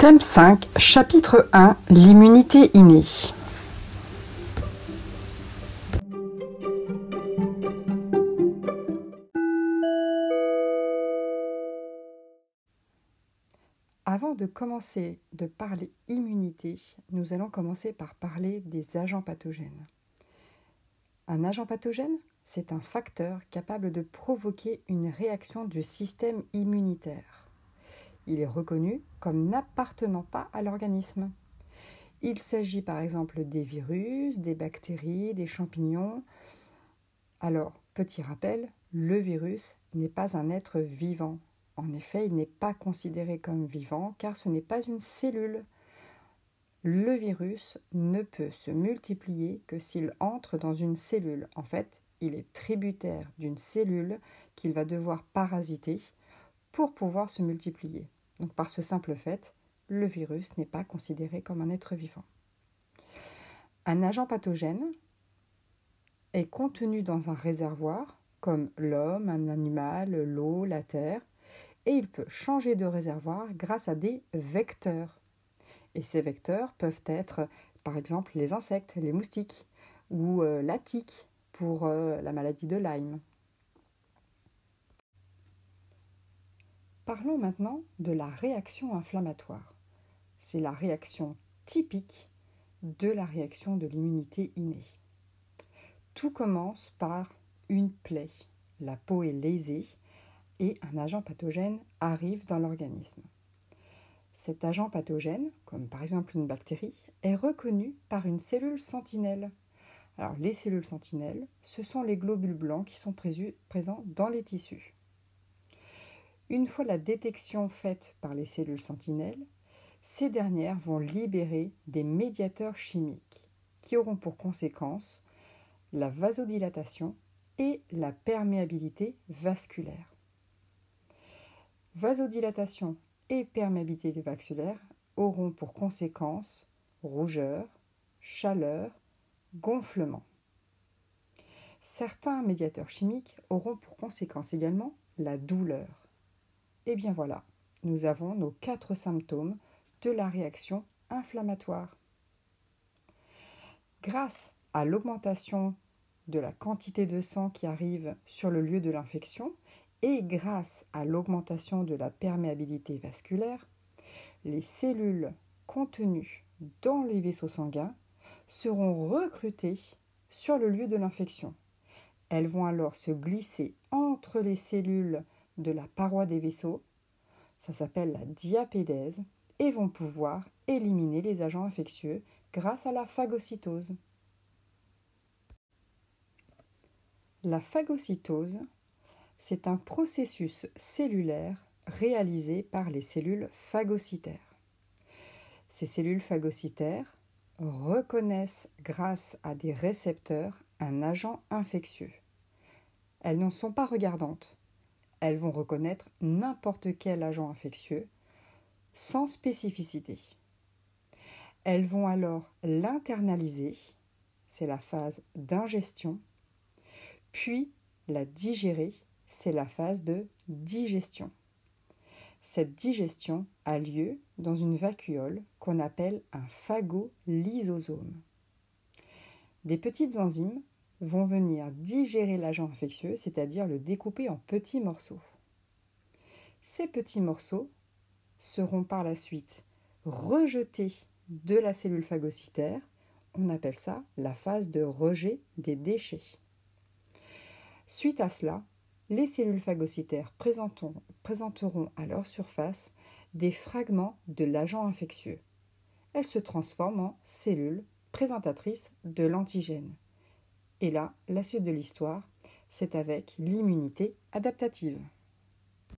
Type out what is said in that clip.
Thème 5, chapitre 1 L'immunité innée. Avant de commencer de parler immunité, nous allons commencer par parler des agents pathogènes. Un agent pathogène, c'est un facteur capable de provoquer une réaction du système immunitaire. Il est reconnu comme n'appartenant pas à l'organisme. Il s'agit par exemple des virus, des bactéries, des champignons. Alors, petit rappel, le virus n'est pas un être vivant. En effet, il n'est pas considéré comme vivant car ce n'est pas une cellule. Le virus ne peut se multiplier que s'il entre dans une cellule. En fait, il est tributaire d'une cellule qu'il va devoir parasiter pour pouvoir se multiplier. Donc par ce simple fait, le virus n'est pas considéré comme un être vivant. Un agent pathogène est contenu dans un réservoir, comme l'homme, un animal, l'eau, la terre, et il peut changer de réservoir grâce à des vecteurs. Et ces vecteurs peuvent être, par exemple, les insectes, les moustiques, ou euh, la tique, pour euh, la maladie de Lyme. Parlons maintenant de la réaction inflammatoire. C'est la réaction typique de la réaction de l'immunité innée. Tout commence par une plaie. La peau est lésée et un agent pathogène arrive dans l'organisme. Cet agent pathogène, comme par exemple une bactérie, est reconnu par une cellule sentinelle les cellules sentinelles, ce sont les globules blancs qui sont présents dans les tissus. Une fois la détection faite par les cellules sentinelles, ces dernières vont libérer des médiateurs chimiques qui auront pour conséquence la vasodilatation et la perméabilité vasculaire. Vasodilatation et perméabilité vasculaire auront pour conséquence rougeur, chaleur gonflement. Certains médiateurs chimiques auront pour conséquence également la douleur. Et eh bien voilà, nous avons nos quatre symptômes de la réaction inflammatoire. Grâce à l'augmentation de la quantité de sang qui arrive sur le lieu de l'infection et grâce à l'augmentation de la perméabilité vasculaire, les cellules contenues dans les vaisseaux sanguins seront recrutées sur le lieu de l'infection. Elles vont alors se glisser entre les cellules de la paroi des vaisseaux, ça s'appelle la diapédèse, et vont pouvoir éliminer les agents infectieux grâce à la phagocytose. La phagocytose, c'est un processus cellulaire réalisé par les cellules phagocytaires. Ces cellules phagocytaires reconnaissent grâce à des récepteurs un agent infectieux. Elles n'en sont pas regardantes. Elles vont reconnaître n'importe quel agent infectieux sans spécificité. Elles vont alors l'internaliser, c'est la phase d'ingestion, puis la digérer, c'est la phase de digestion. Cette digestion a lieu dans une vacuole qu'on appelle un phagolysosome. Des petites enzymes vont venir digérer l'agent infectieux, c'est-à-dire le découper en petits morceaux. Ces petits morceaux seront par la suite rejetés de la cellule phagocytaire. On appelle ça la phase de rejet des déchets. Suite à cela, les cellules phagocytaires présenteront à leur surface des fragments de l'agent infectieux. Elles se transforment en cellules présentatrices de l'antigène. Et là, la suite de l'histoire, c'est avec l'immunité adaptative.